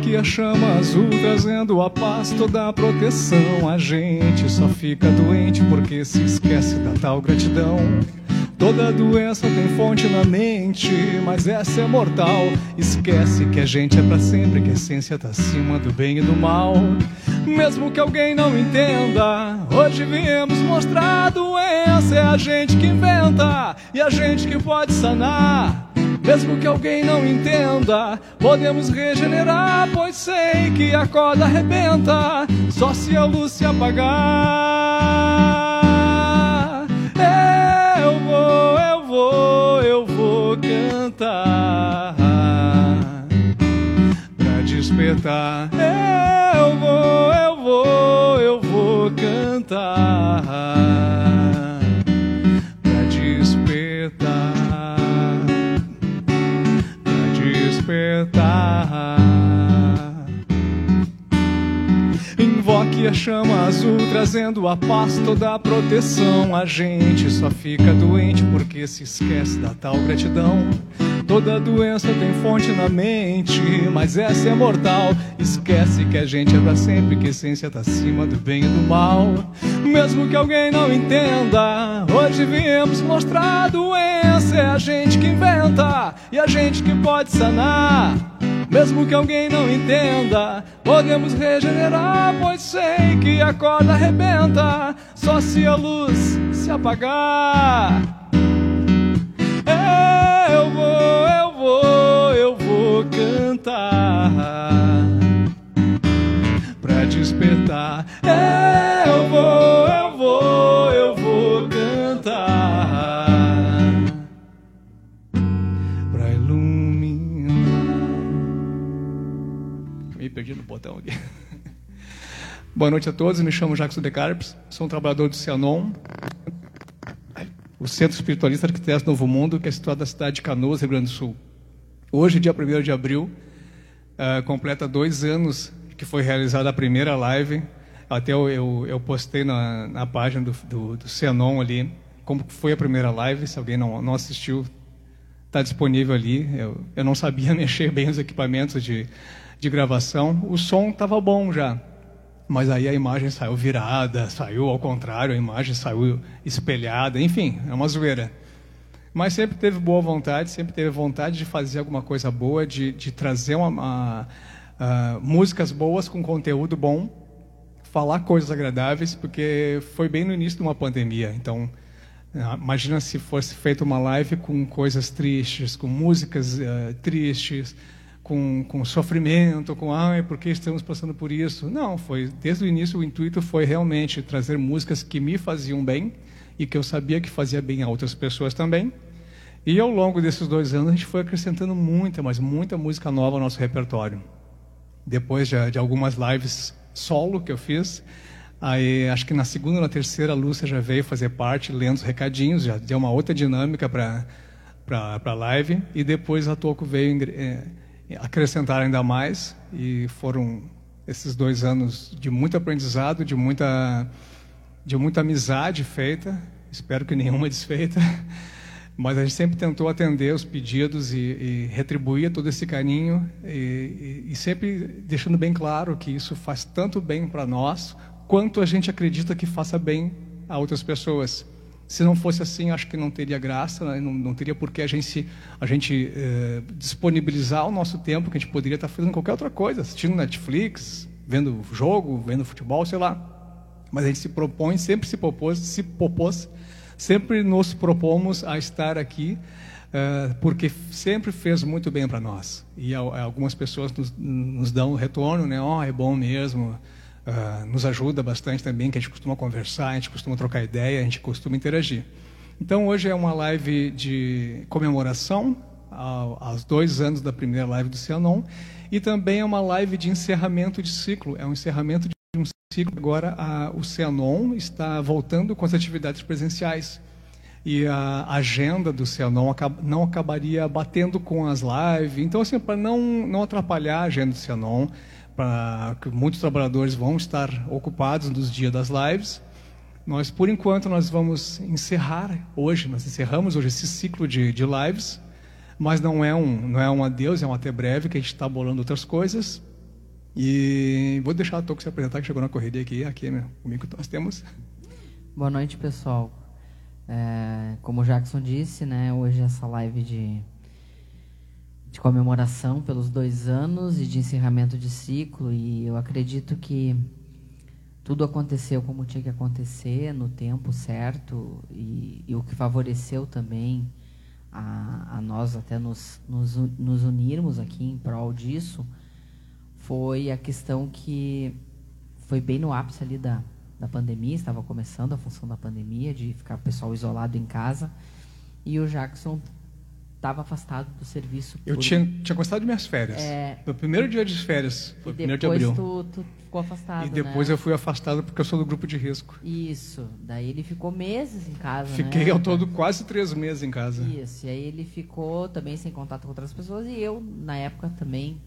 Invoque a chama azul, trazendo a paz, toda a proteção. A gente só fica doente porque se esquece da tal gratidão. Toda doença tem fonte na mente, mas essa é mortal. Esquece que a gente é para sempre, que a essência tá acima do bem e do mal. Mesmo que alguém não entenda, hoje viemos mostrar a doença. É a gente que inventa e a gente que pode sanar. Mesmo que alguém não entenda, podemos regenerar, pois sei que a corda arrebenta, só se a luz se apagar. Eu vou, eu vou, eu vou cantar pra despertar. Eu vou, eu vou, eu vou cantar Invoque a chama azul, trazendo a paz, toda a proteção. A gente só fica doente porque se esquece da tal gratidão. Toda doença tem fonte na mente, mas essa é mortal. Esquece que a gente é pra sempre, que a essência tá acima do bem e do mal. Mesmo que alguém não entenda, hoje viemos mostrar a doença. É a gente que inventa e a gente que pode sanar. Mesmo que alguém não entenda, podemos regenerar, pois sei que a corda arrebenta, só se a luz se apagar. Eu vou, eu vou, eu vou cantar pra despertar. Eu vou, eu vou, perdi no botão aqui. Boa noite a todos, me chamo Jacques de Carpes, sou um trabalhador do Cianon, o Centro Espiritualista Arquitetos Novo Mundo, que é situado na cidade de Canoas, Rio Grande do Sul. Hoje, dia 1 de abril, uh, completa dois anos que foi realizada a primeira live. Até eu, eu, eu postei na, na página do, do, do ali como foi a primeira live. Se alguém não, não assistiu, está disponível ali. Eu, eu não sabia mexer bem os equipamentos de, de gravação. O som estava bom já, mas aí a imagem saiu virada, saiu ao contrário, a imagem saiu espelhada, enfim, é uma zoeira. Mas sempre teve boa vontade, sempre teve vontade de fazer alguma coisa boa, de, de trazer uma, uma, uh, músicas boas com conteúdo bom, falar coisas agradáveis, porque foi bem no início de uma pandemia. Então, imagina se fosse feita uma live com coisas tristes, com músicas uh, tristes, com, com sofrimento, com ai, por que estamos passando por isso? Não, foi desde o início o intuito foi realmente trazer músicas que me faziam bem e que eu sabia que fazia bem a outras pessoas também. E ao longo desses dois anos a gente foi acrescentando muita, mas muita música nova ao nosso repertório. Depois de, de algumas lives solo que eu fiz, aí acho que na segunda ou na terceira a Lúcia já veio fazer parte, lendo os recadinhos, já deu uma outra dinâmica para para a live e depois a Toco veio é, acrescentar ainda mais e foram esses dois anos de muito aprendizado, de muita de muita amizade feita. Espero que nenhuma desfeita, mas a gente sempre tentou atender os pedidos e, e retribuir todo esse carinho e, e, e sempre deixando bem claro que isso faz tanto bem para nós quanto a gente acredita que faça bem a outras pessoas. Se não fosse assim, acho que não teria graça, né? não, não, teria por que a gente, a gente eh, disponibilizar o nosso tempo, que a gente poderia estar fazendo qualquer outra coisa, assistindo Netflix, vendo jogo, vendo futebol, sei lá. Mas a gente se propõe, sempre se propôs, se propôs, sempre nos propomos a estar aqui, uh, porque sempre fez muito bem para nós. E algumas pessoas nos, nos dão retorno, né? Oh, é bom mesmo. Uh, nos ajuda bastante também, que a gente costuma conversar, a gente costuma trocar ideia, a gente costuma interagir. Então hoje é uma live de comemoração aos dois anos da primeira live do Cianon e também é uma live de encerramento de ciclo. É um encerramento de um ciclo. Agora a, o Cianon está voltando com as atividades presenciais e a agenda do Cianon não acabaria batendo com as lives. Então assim para não não atrapalhar a agenda do Cianon para que muitos trabalhadores vão estar ocupados nos dias das lives. Nós, por enquanto, nós vamos encerrar hoje, nós encerramos hoje esse ciclo de, de lives, mas não é um não é um adeus, é um até breve que a gente está bolando outras coisas. E vou deixar a Toco se apresentar, que chegou na correria aqui. Aqui né, comigo nós temos. Boa noite, pessoal. É, como o Jackson disse, né, hoje essa live de, de comemoração pelos dois anos e de encerramento de ciclo. E eu acredito que tudo aconteceu como tinha que acontecer, no tempo certo, e, e o que favoreceu também a, a nós até nos, nos, nos, unirmos aqui em prol disso foi a questão que foi bem no ápice ali da, da pandemia, estava começando a função da pandemia, de ficar o pessoal isolado em casa, e o Jackson estava afastado do serviço. Eu por... tinha, tinha gostado de minhas férias. É... Meu primeiro dia de férias, foi o primeiro de abril. Tu, tu ficou afastado. E depois né? eu fui afastado porque eu sou do grupo de risco. Isso. Daí ele ficou meses em casa. Fiquei né? ao todo quase três meses em casa. Isso. E aí ele ficou também sem contato com outras pessoas e eu, na época, também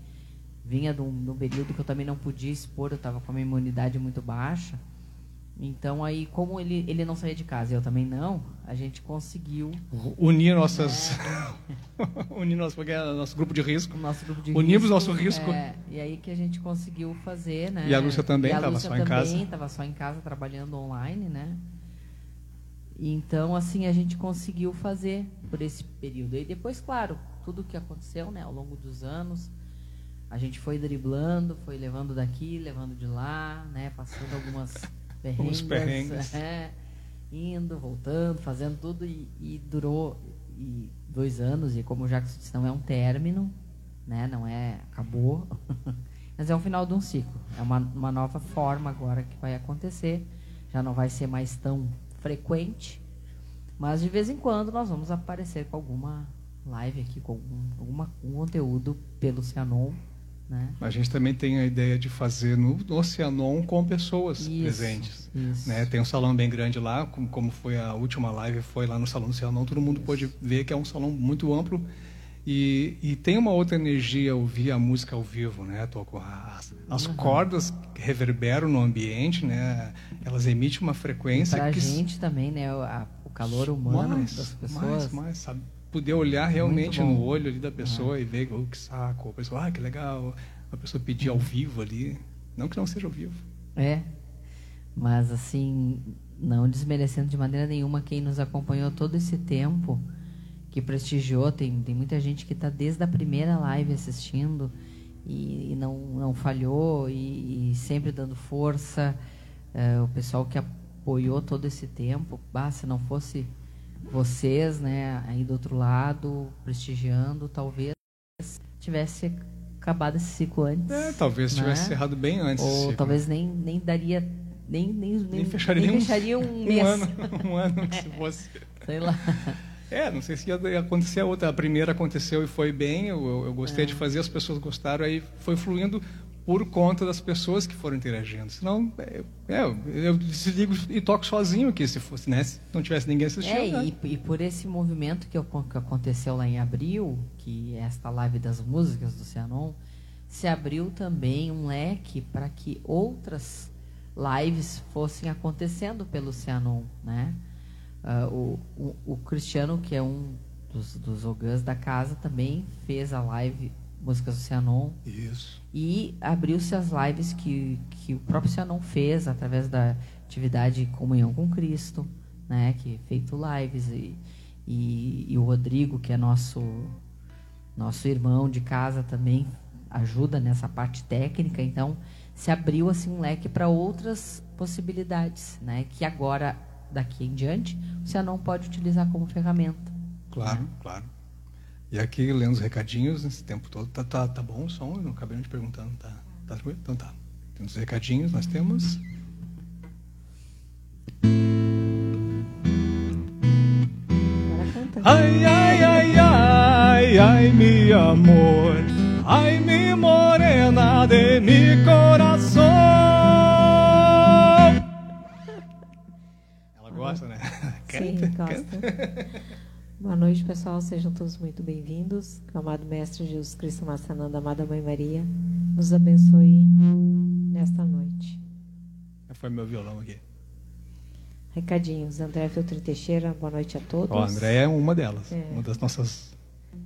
vinha de um, de um período que eu também não podia expor, eu estava com a minha imunidade muito baixa. Então aí, como ele, ele não saía de casa e eu também não, a gente conseguiu unir nossas é. unir nosso, é nosso grupo de risco. Nosso grupo de Unimos risco, nosso risco. É, e aí que a gente conseguiu fazer, né? E a Lúcia também estava só em casa. estava só em casa trabalhando online, né? Então assim a gente conseguiu fazer por esse período. E depois, claro, tudo que aconteceu, né, ao longo dos anos, a gente foi driblando, foi levando daqui, levando de lá, né, passando algumas perrengues, Os perrengues. É, indo, voltando, fazendo tudo e, e durou e dois anos e como o Jacques disse, não é um término, né? Não é acabou, mas é um final de um ciclo. É uma, uma nova forma agora que vai acontecer. Já não vai ser mais tão frequente, mas de vez em quando nós vamos aparecer com alguma live aqui, com algum, alguma, um conteúdo pelo Cianon né? A gente também tem a ideia de fazer no, no Oceanon com pessoas isso, presentes. Isso. Né? Tem um salão bem grande lá, como, como foi a última live, foi lá no Salão do Oceanon, todo mundo pôde ver que é um salão muito amplo e, e, tem uma outra energia ouvir a música ao vivo, né? As, as uhum. cordas reverberam no ambiente, né? Elas emitem uma frequência. Para a que... gente também, né? A, o calor humano mais, das pessoas. Mais, mais, sabe? Poder olhar realmente no olho ali da pessoa e ver oh, que saco, a pessoa, ah, que legal, a pessoa pedir ao vivo ali, não que não seja ao vivo. É, mas assim, não desmerecendo de maneira nenhuma quem nos acompanhou todo esse tempo, que prestigiou, tem, tem muita gente que está desde a primeira live assistindo e, e não, não falhou e, e sempre dando força, é, o pessoal que apoiou todo esse tempo, bah, se não fosse vocês, né, aí do outro lado, prestigiando, talvez tivesse acabado esse ciclo antes. É, talvez né? tivesse errado bem antes. Ou talvez nem, nem daria. Nem, nem, nem, fecharia, nem fecharia um, um mês. Um ano, um ano se fosse. Sei lá. É, não sei se ia acontecer a outra. A primeira aconteceu e foi bem, eu, eu gostei é. de fazer, as pessoas gostaram, aí foi fluindo por conta das pessoas que foram interagindo. Senão, é, é, eu desligo e toco sozinho aqui, se fosse, né? Se não tivesse ninguém assistindo. É, né? e, e, por esse movimento que, que, aconteceu lá em abril, que é esta live das músicas do Cianon, se abriu também um leque para que outras lives fossem acontecendo pelo Cianon, né? Uh, o, o, o, Cristiano, que é um dos, dos ogãs da casa, também fez a live Músicas do Cianon. Isso. E abriu-se as lives que, que o próprio Cianon fez através da atividade Comunhão com Cristo, né? Que é feito lives e, e, e o Rodrigo, que é nosso nosso irmão de casa também ajuda nessa parte técnica, então se abriu assim um leque para outras possibilidades, né? Que agora daqui em diante você não pode utilizar como ferramenta. Claro, né? claro. E aqui, lendo os recadinhos, nesse tempo todo, tá, tá, tá bom o som? Eu não acabei te perguntando. Tá, tá tranquilo? Então tá. Tem os recadinhos, nós temos. Ai, ai, ai, ai, ai, meu amor, ai, mi morena de mi coração. Ela gosta, né? Sim, gosta. Boa noite, pessoal. Sejam todos muito bem-vindos. Que o amado Mestre Jesus Cristo Massananda, amada Mãe Maria, nos abençoe nesta noite. Foi meu violão aqui. Recadinhos. André Filtro Teixeira, boa noite a todos. O André é uma delas, é. uma das nossas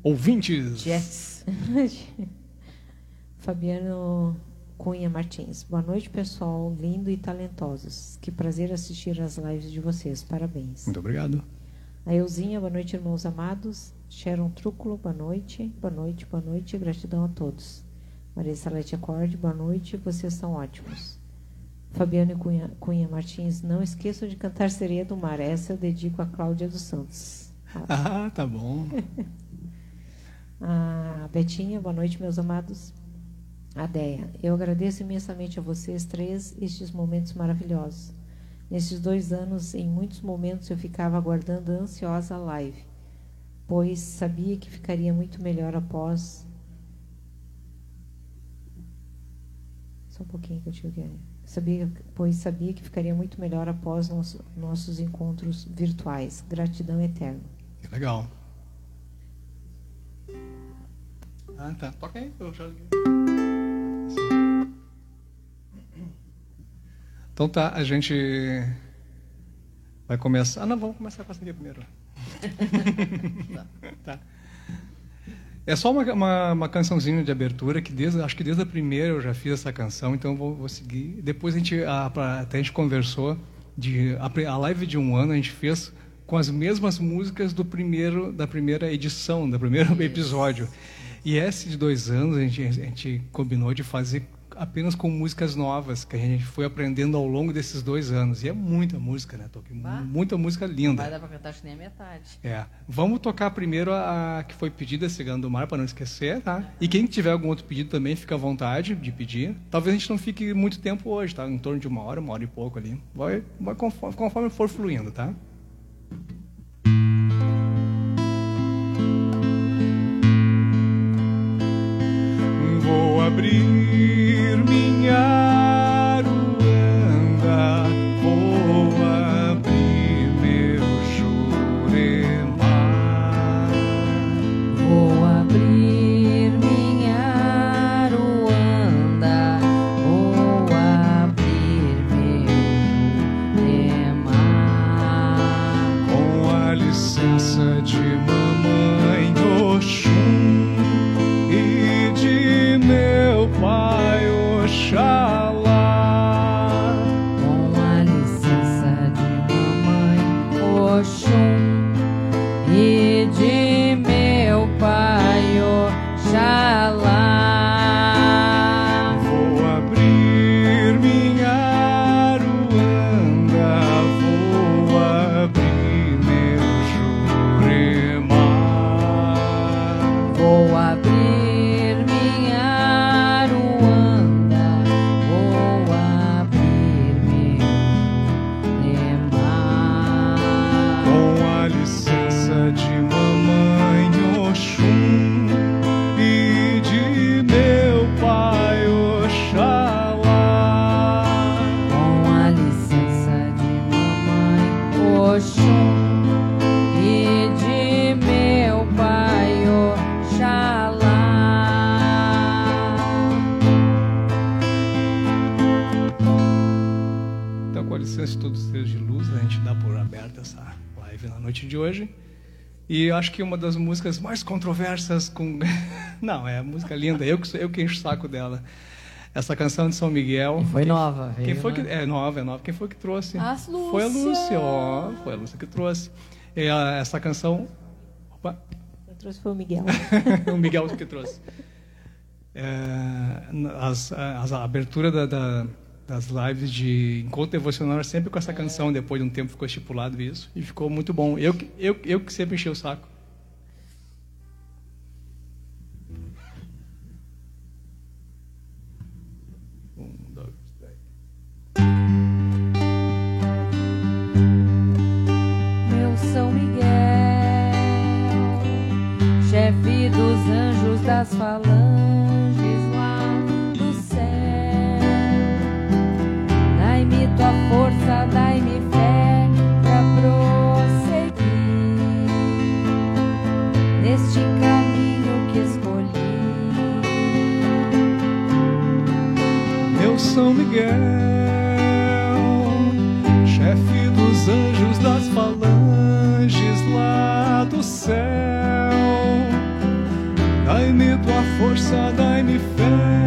ouvintes. Yes. Fabiano Cunha Martins. Boa noite, pessoal lindo e talentosos. Que prazer assistir às lives de vocês. Parabéns. Muito obrigado. A Euzinha, boa noite, irmãos amados. Sharon Trúculo, boa noite. Boa noite, boa noite. Gratidão a todos. Maria Salete Acorde, boa noite. Vocês são ótimos. Fabiano Cunha, Cunha Martins, não esqueçam de cantar Sereia do Mar. Essa eu dedico a Cláudia dos Santos. Ah, tá bom. a Betinha, boa noite, meus amados. A Deia, eu agradeço imensamente a vocês três estes momentos maravilhosos. Nesses dois anos, em muitos momentos, eu ficava aguardando ansiosa a live, pois sabia que ficaria muito melhor após. Só um pouquinho que eu tive que. Sabia, pois sabia que ficaria muito melhor após nosso, nossos encontros virtuais. Gratidão eterna. Que legal. Ah, tá. Toca aí, eu já Então tá, a gente vai começar. Ah, não, vamos começar com essa aqui primeiro. tá. É só uma, uma, uma, cançãozinha de abertura que desde, acho que desde a primeira eu já fiz essa canção, então vou, vou seguir. Depois a gente a, até a gente conversou de a, a, live de um ano a gente fez com as mesmas músicas do primeiro da primeira edição, do primeiro episódio. E esse de dois anos a gente, a gente combinou de fazer apenas com músicas novas que a gente foi aprendendo ao longo desses dois anos. E é muita música, né, Toque? Muita música linda. Vai dar para cantar acho que nem a metade. É. Vamos tocar primeiro a, a que foi pedida, Cigano do Mar, para não esquecer, tá? E quem tiver algum outro pedido também, fica à vontade de pedir. Talvez a gente não fique muito tempo hoje, tá? Em torno de uma hora, uma hora e pouco ali. Vai, vai conforme, conforme for fluindo, tá? Vou abrir acho que uma das músicas mais controversas com. Não, é música linda, eu que, eu que encho o saco dela. Essa canção de São Miguel. E foi quem, nova. Quem foi que. É nova, é nova. Quem foi que trouxe? A Lúcia. Foi a Lúcia, ó. Foi a Lúcia que trouxe. E, essa canção. Opa. Quem trouxe foi o Miguel. o Miguel que trouxe. É, as, as, a abertura da, da das lives de encontro devocional sempre com essa canção. Depois de um tempo ficou estipulado isso e ficou muito bom. Eu, eu, eu que sempre enchi o saco. Meu São Miguel, chefe dos anjos das falanges tua força, dai-me fé pra prosseguir neste caminho que escolhi. Meu São Miguel, chefe dos anjos das falanges lá do céu, dai-me tua força, dai-me fé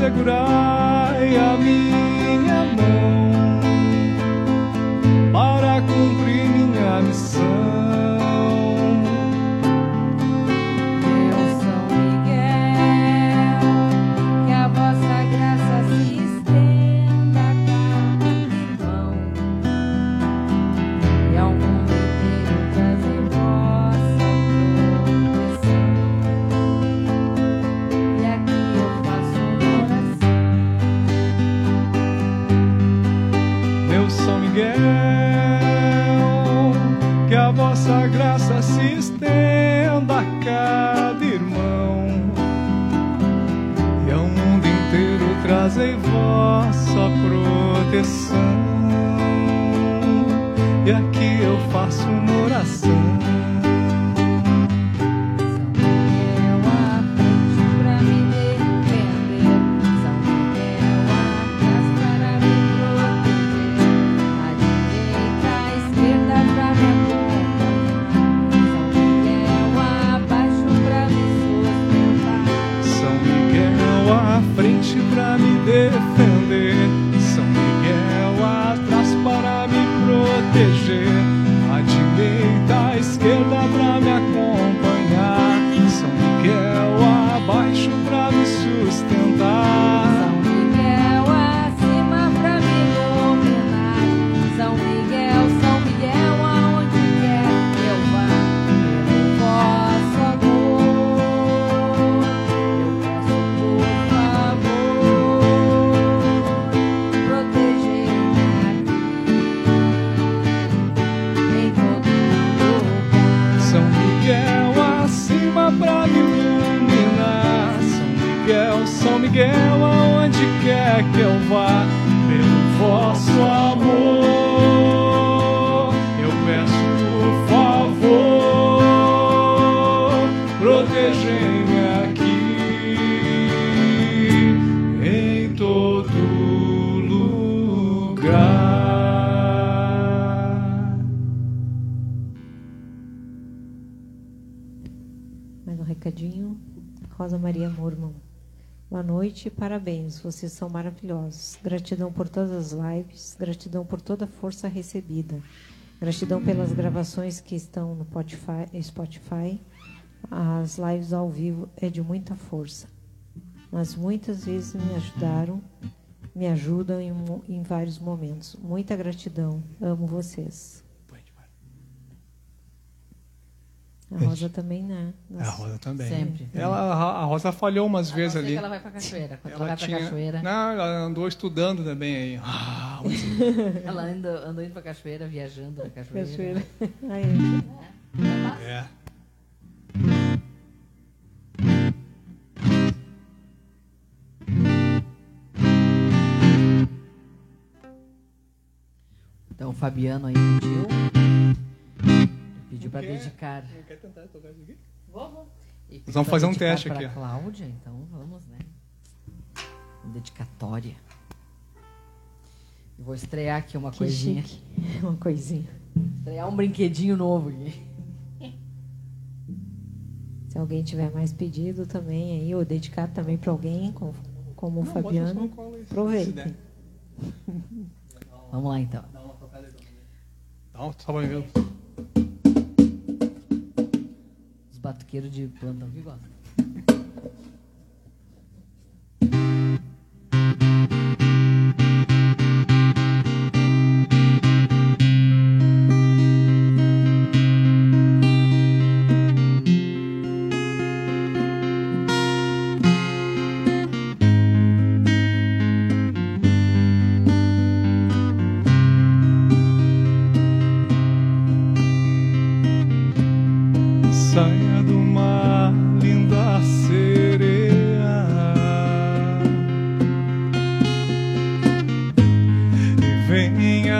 segurai a mim. noite e parabéns, vocês são maravilhosos. Gratidão por todas as lives, gratidão por toda a força recebida. Gratidão pelas gravações que estão no Spotify. As lives ao vivo é de muita força. Mas muitas vezes me ajudaram, me ajudam em, em vários momentos. Muita gratidão. Amo vocês. A Rosa também, né? Nossa. A Rosa também. Sempre. Ela, a Rosa falhou umas a vezes ali. Que ela vai para cachoeira. Quando ela, tinha... cachoeira. Não, ela andou estudando também aí. Ah, ela andou, andou indo para cachoeira, viajando na cachoeira. Cachoeira. Aí. É. Então, o Fabiano aí pediu para dedicar. Não quer tentar tocar isso aqui? Vamos fazer um teste aqui. Cláudia, então vamos, né? Dedicatória. Vou estrear aqui uma que coisinha. Chique. Uma coisinha. Estrear um brinquedinho novo aqui. Se alguém tiver mais pedido também aí, ou dedicado também para alguém, como, como o Fabiano, aproveitem. Vamos lá então. Dá uma tocada. Dá uma, só vai. Os batuqueiros de plantão que gostam.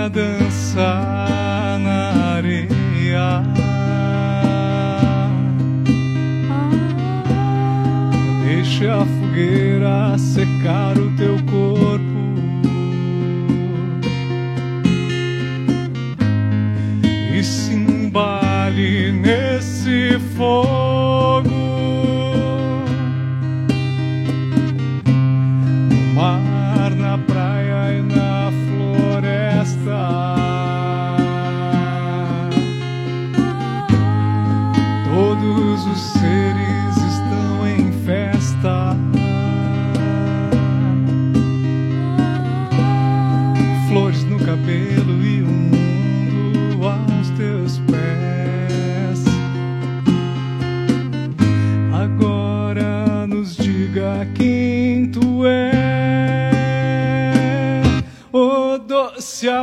Venha dançar na areia. Deixe a fogueira secar o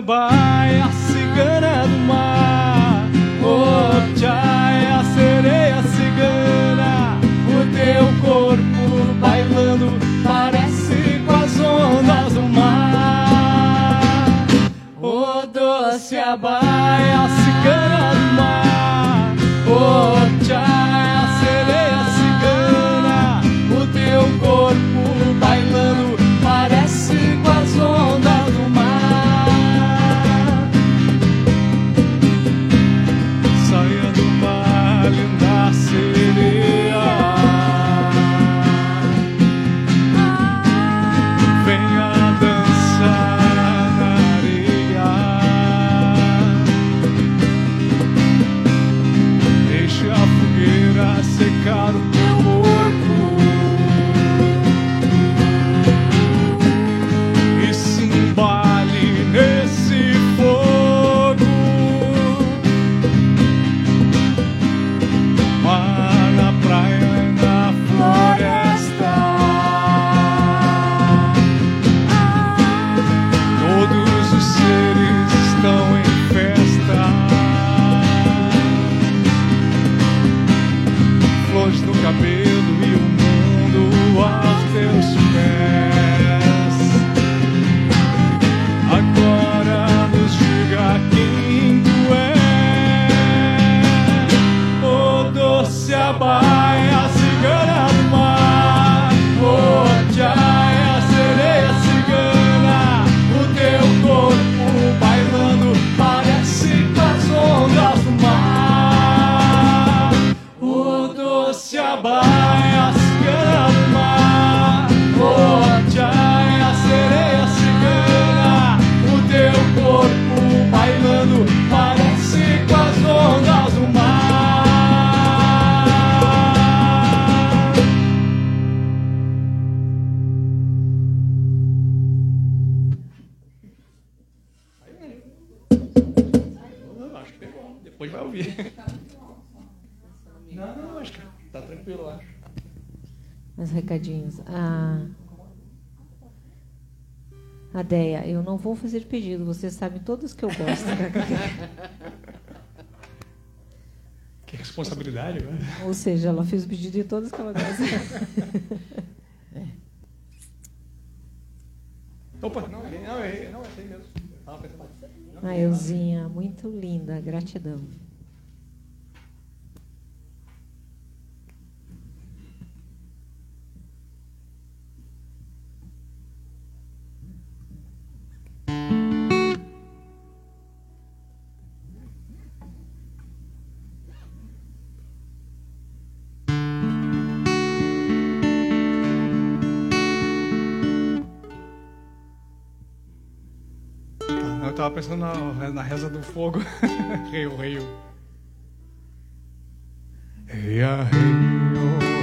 goodbye. Mais recadinhos. A, a Deia, eu não vou fazer pedido, vocês sabem todos que eu gosto. Que responsabilidade, né? Ou seja, ela fez o pedido de todos que ela gosta. Opa, não, não, é, não, é mesmo. Tava pensando. A Elzinha, muito linda, gratidão. pensando na, na reza do fogo. Rei, rio. rei rio.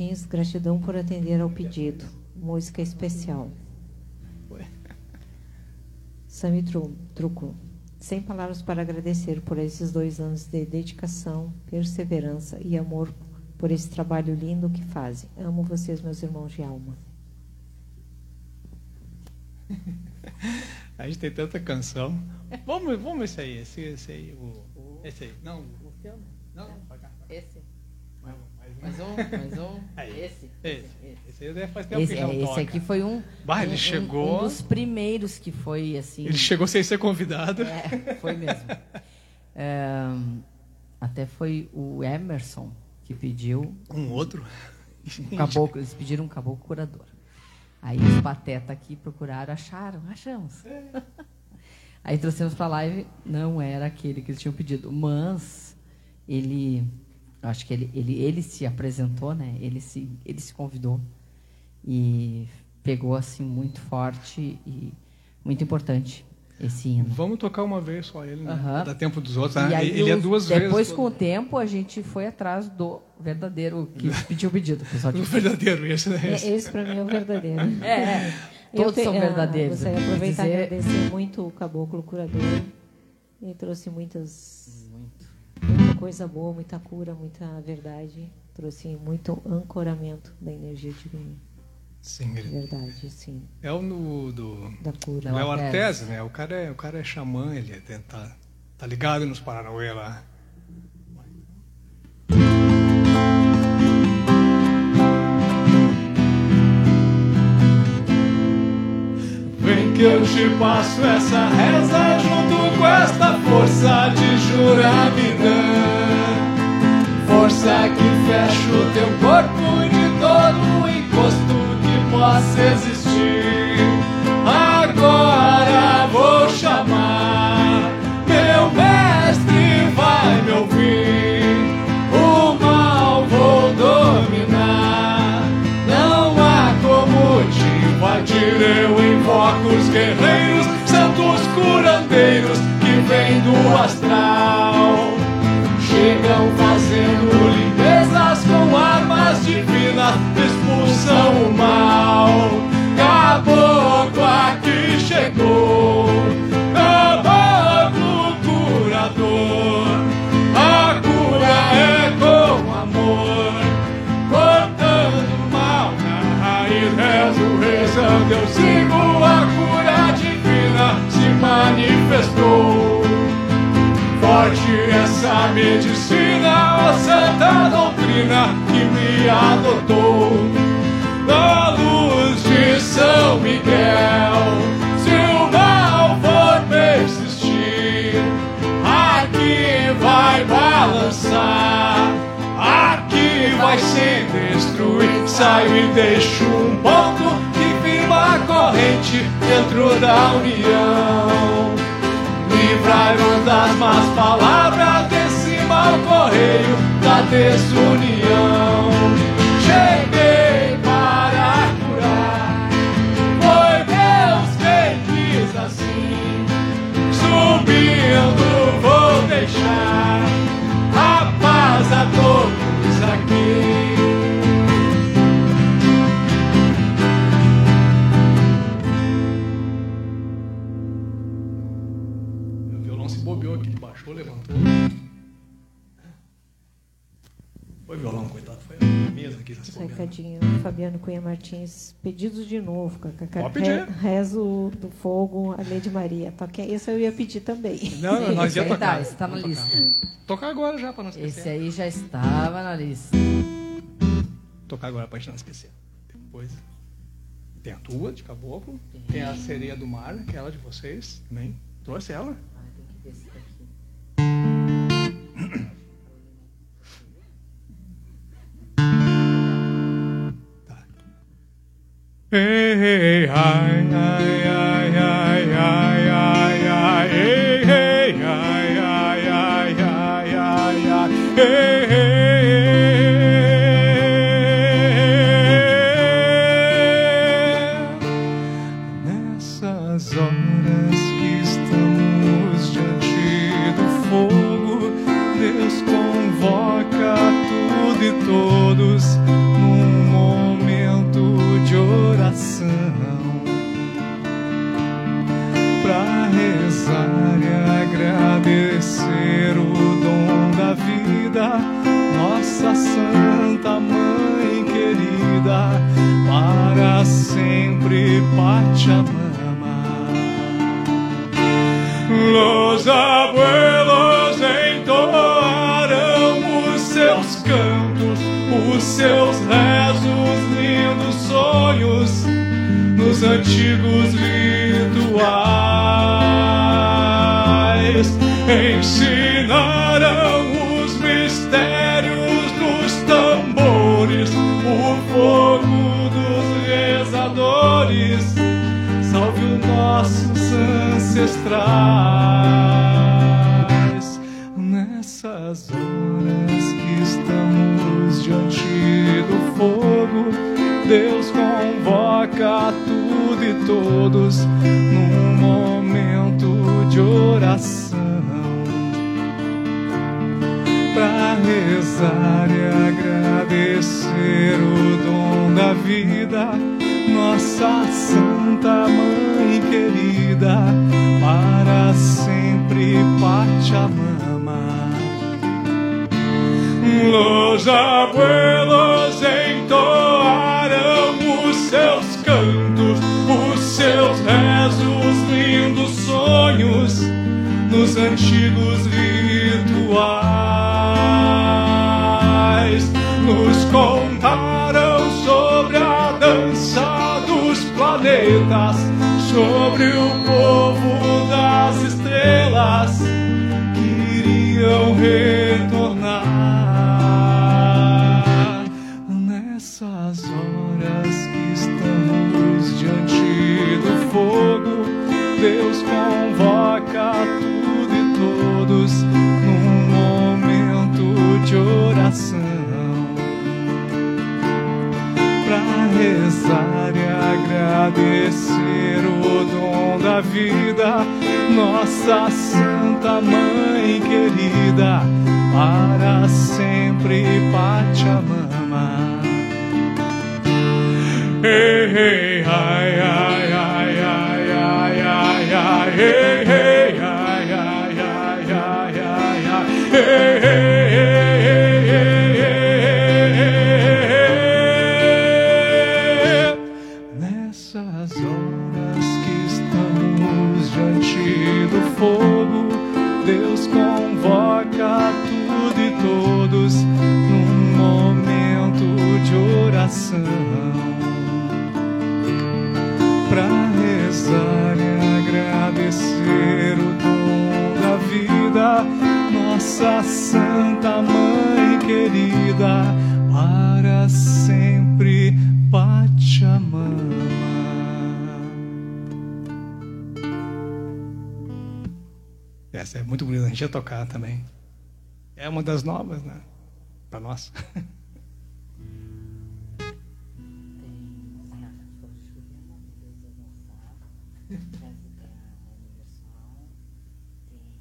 Martins, gratidão por atender ao pedido. Música especial. Sami Truco. Sem palavras para agradecer por esses dois anos de dedicação, perseverança e amor por esse trabalho lindo que fazem. Amo vocês, meus irmãos de alma. A gente tem tanta canção. Vamos, vamos esse aí, esse, esse aí, o, esse aí. Não, não, esse. Mais um, mais um. Aí. Esse. Esse, esse aí faz tempo Esse, que é, esse aqui foi um, Bah, ele um- chegou- um dos primeiros que foi assim. Ele chegou sem ser convidado. É, foi mesmo. É, até foi o Emerson que pediu Um outro. um caboclo, eles pediram um caboclo curador. Aí os pateta aqui procuraram, acharam, achamos. Aí trouxemos para live, não era aquele que eles tinham pedido, mas ele, acho que ele, ele, ele se apresentou, né? Ele se, ele se convidou e pegou assim muito forte e muito importante esse hino. Vamos tocar uma vez só ele, né? Aham. Dá tempo dos outros. E né? aí, ele é duas depois, vezes. com o tempo, a gente foi atrás do verdadeiro que pediu o pedido. O pessoal O verdadeiro, esse, né? É, Esse. esse para mim é o verdadeiro. é, é, Eu todos te- são ah, verdadeiros. Gostaria de aproveitar e dizer. agradecer muito o Caboclo Curador. Ele trouxe muitas, Muito. Coisa boa, muita cura, muita verdade. Trouxe muito ancoramento da energia divina. Sim, verdade, sim. é o no, do. Da cura. Não, Léo Artese. Artese, né? O cara é, o cara é xamã, ele é, tá, tá ligado nos Paranauê lá. Vem que eu te passo essa reza junto esta força de Juramidã. Força que fecha o teu corpo de todo o encosto que possa existir. Agora vou chamar, meu mestre vai me ouvir. O mal vou dominar. Não há como te invadir. Eu invoco os guerreiros, santos curandeiros que vêm do astral. Chegam fazendo limpezas com armas divinas, expulsam o mal. Caboclo aqui chegou, caboclo curador. A cura é com amor, cortando o mal na raiz. Rezando, eu sigo a cura manifestou. Forte essa medicina, a santa doutrina que me adotou. Da luz de São Miguel, se o mal for persistir, aqui vai balançar, aqui vai se destruir. Saio e deixo um a corrente dentro da união. Livrai-nos das más palavras desse mau correio da desunião. Cheguei para curar, foi Deus quem quis assim. Subindo vou deixar a paz a todos aqui. Foi violão, coitado, foi a mesa aqui. tá se recadinho, Fabiano Cunha Martins, pedidos de novo, kkk. Pode pedir. Re- Rezo do Fogo, a Lei de Maria. Toque, esse eu ia pedir também. Não, não, nós Esse ia aí tocar. tá, esse tá na Vamos lista. tocar. Tocar agora já, pra não esquecer. Esse aí já estava na lista. Tocar agora pra gente não esquecer. Depois. Tem a tua, de caboclo. Tem a sereia do mar, aquela de vocês também. Trouxe ela. Ah, tem que ver esse daqui. Hey, hey, ai, ai, ai, agradecer o dom da vida, nossa Santa Mãe querida, para sempre Pachamama. Los abuelos entoaram os seus cantos, os seus rezos, lindos sonhos nos antigos planetas, sobre o povo das estrelas que iriam agradecer o dom da vida, nossa Santa Mãe querida, para sempre Pachamama. Hey, hey, ai, ai, ai, ai, ai, ai, hey, hey, é muito bonita, a gente ia tocar também. É uma das novas, né? Para nós.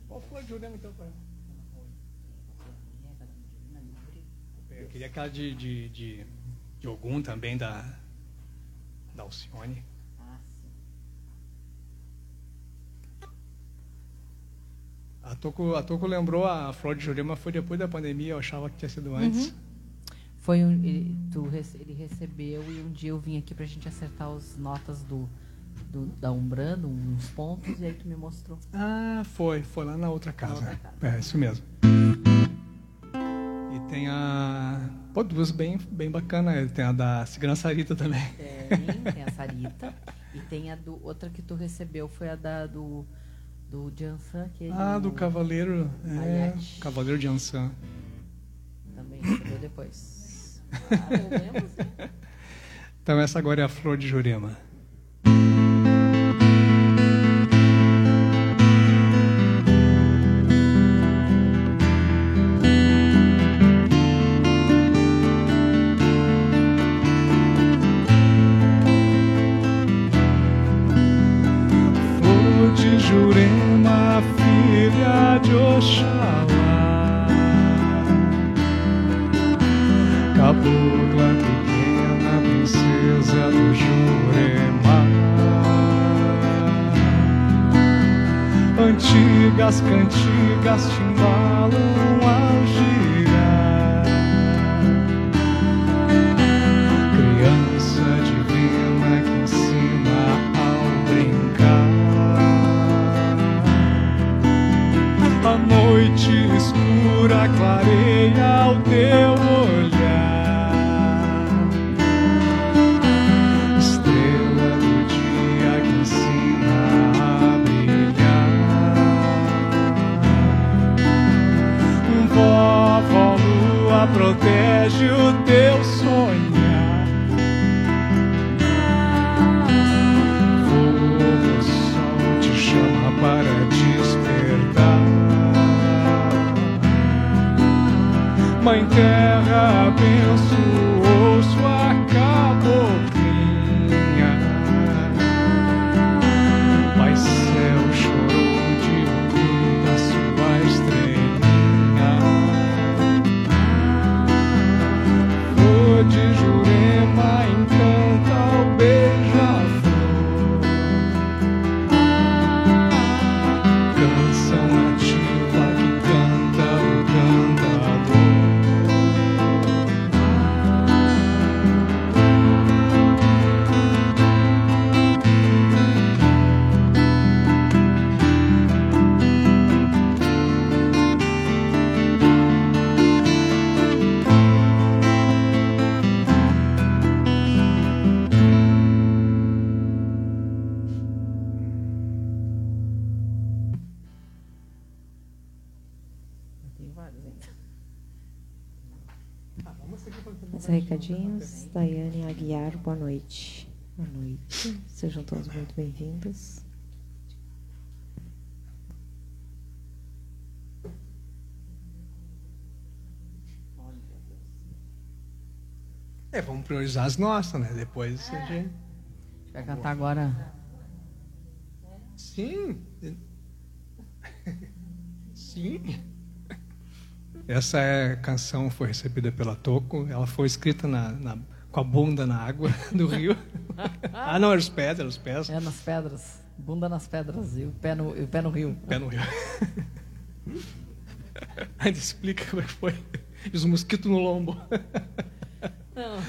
Qual foi a Jurema então, pai? Eu queria aquela de, de, de, de Ogum também, da, da Alcione. A Toco, a Toco lembrou a Flor de Jurema foi depois da pandemia, eu achava que tinha sido antes. Foi um, ele, tu, ele recebeu e um dia eu vim aqui pra gente acertar as notas do, do da Umbrando, uns pontos, e aí tu me mostrou. Ah, foi, foi lá na outra casa. outra casa. É, isso mesmo. E tem a. Pô, duas bem, bem bacanas. Tem a da Segurança Sarita também. Tem, tem a Sarita. e tem a do. Outra que tu recebeu foi a da do. Do Jansan, aquele. Ah, do Cavaleiro. É. Cavaleiro de Ansan. Também recebeu depois. Ah, eu lembro, sim. Então essa agora é a Flor de Jurema. Mãe Terra abençoa. sejam todos muito bem-vindos. É, vamos priorizar as nossas, né? Depois é. a gente. É. Vai cantar agora. Sim. Sim. Essa é, canção foi recebida pela Toco. Ela foi escrita na, na, com a bunda na água do rio ah, não, é eram os pés, é eram os pés. É, nas pedras. Bunda nas pedras e o pé no, o pé no rio. Pé no rio. Ainda explica como é que foi. E os mosquitos no lombo. Não.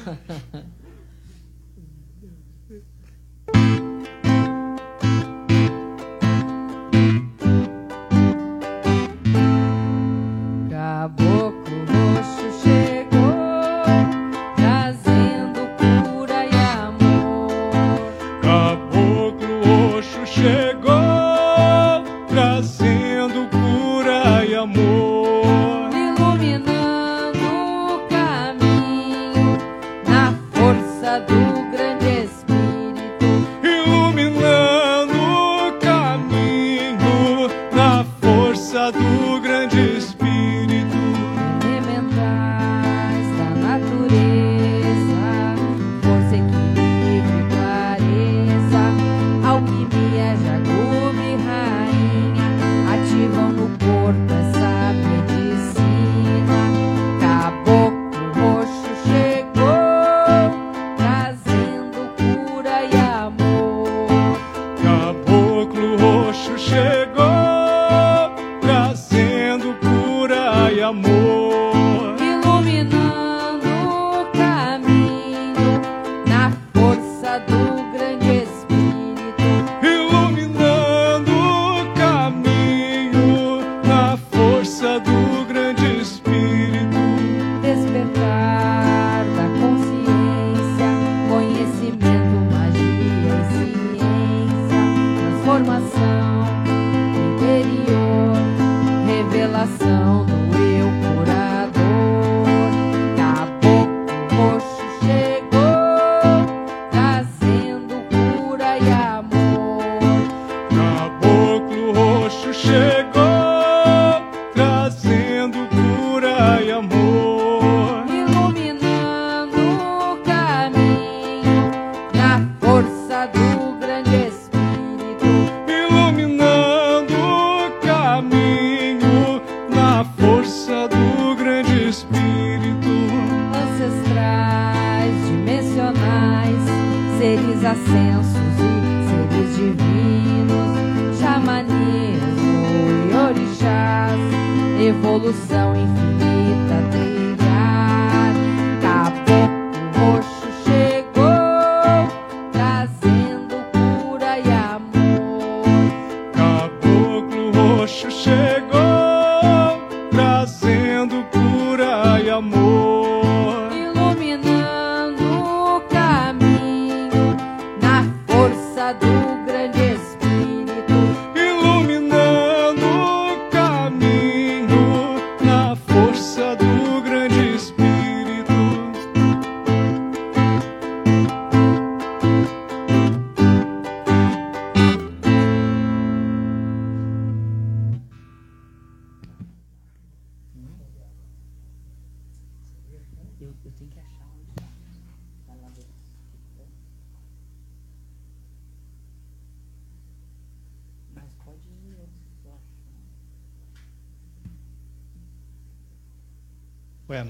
我是谁？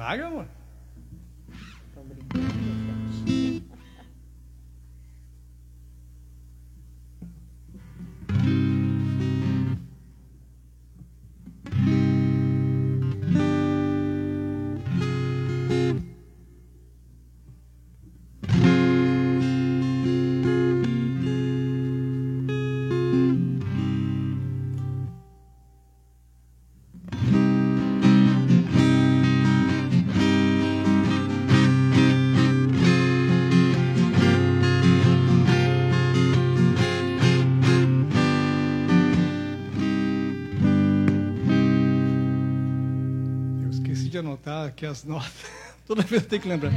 cenário, amor? de anotar aqui as notas. Toda vez eu tenho que lembrar.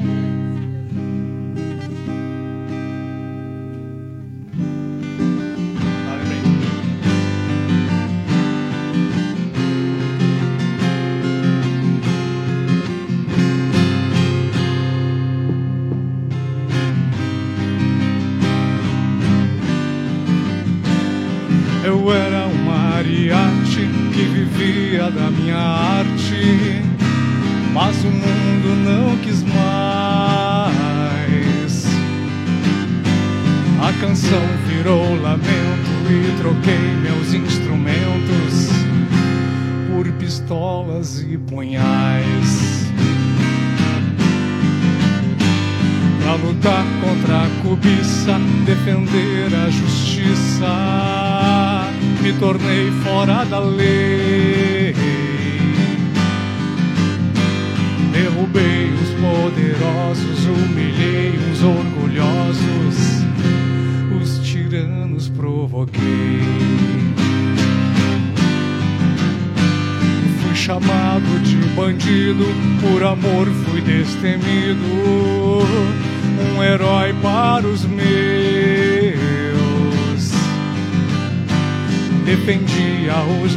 the leave.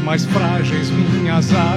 mais frágeis minhas asas.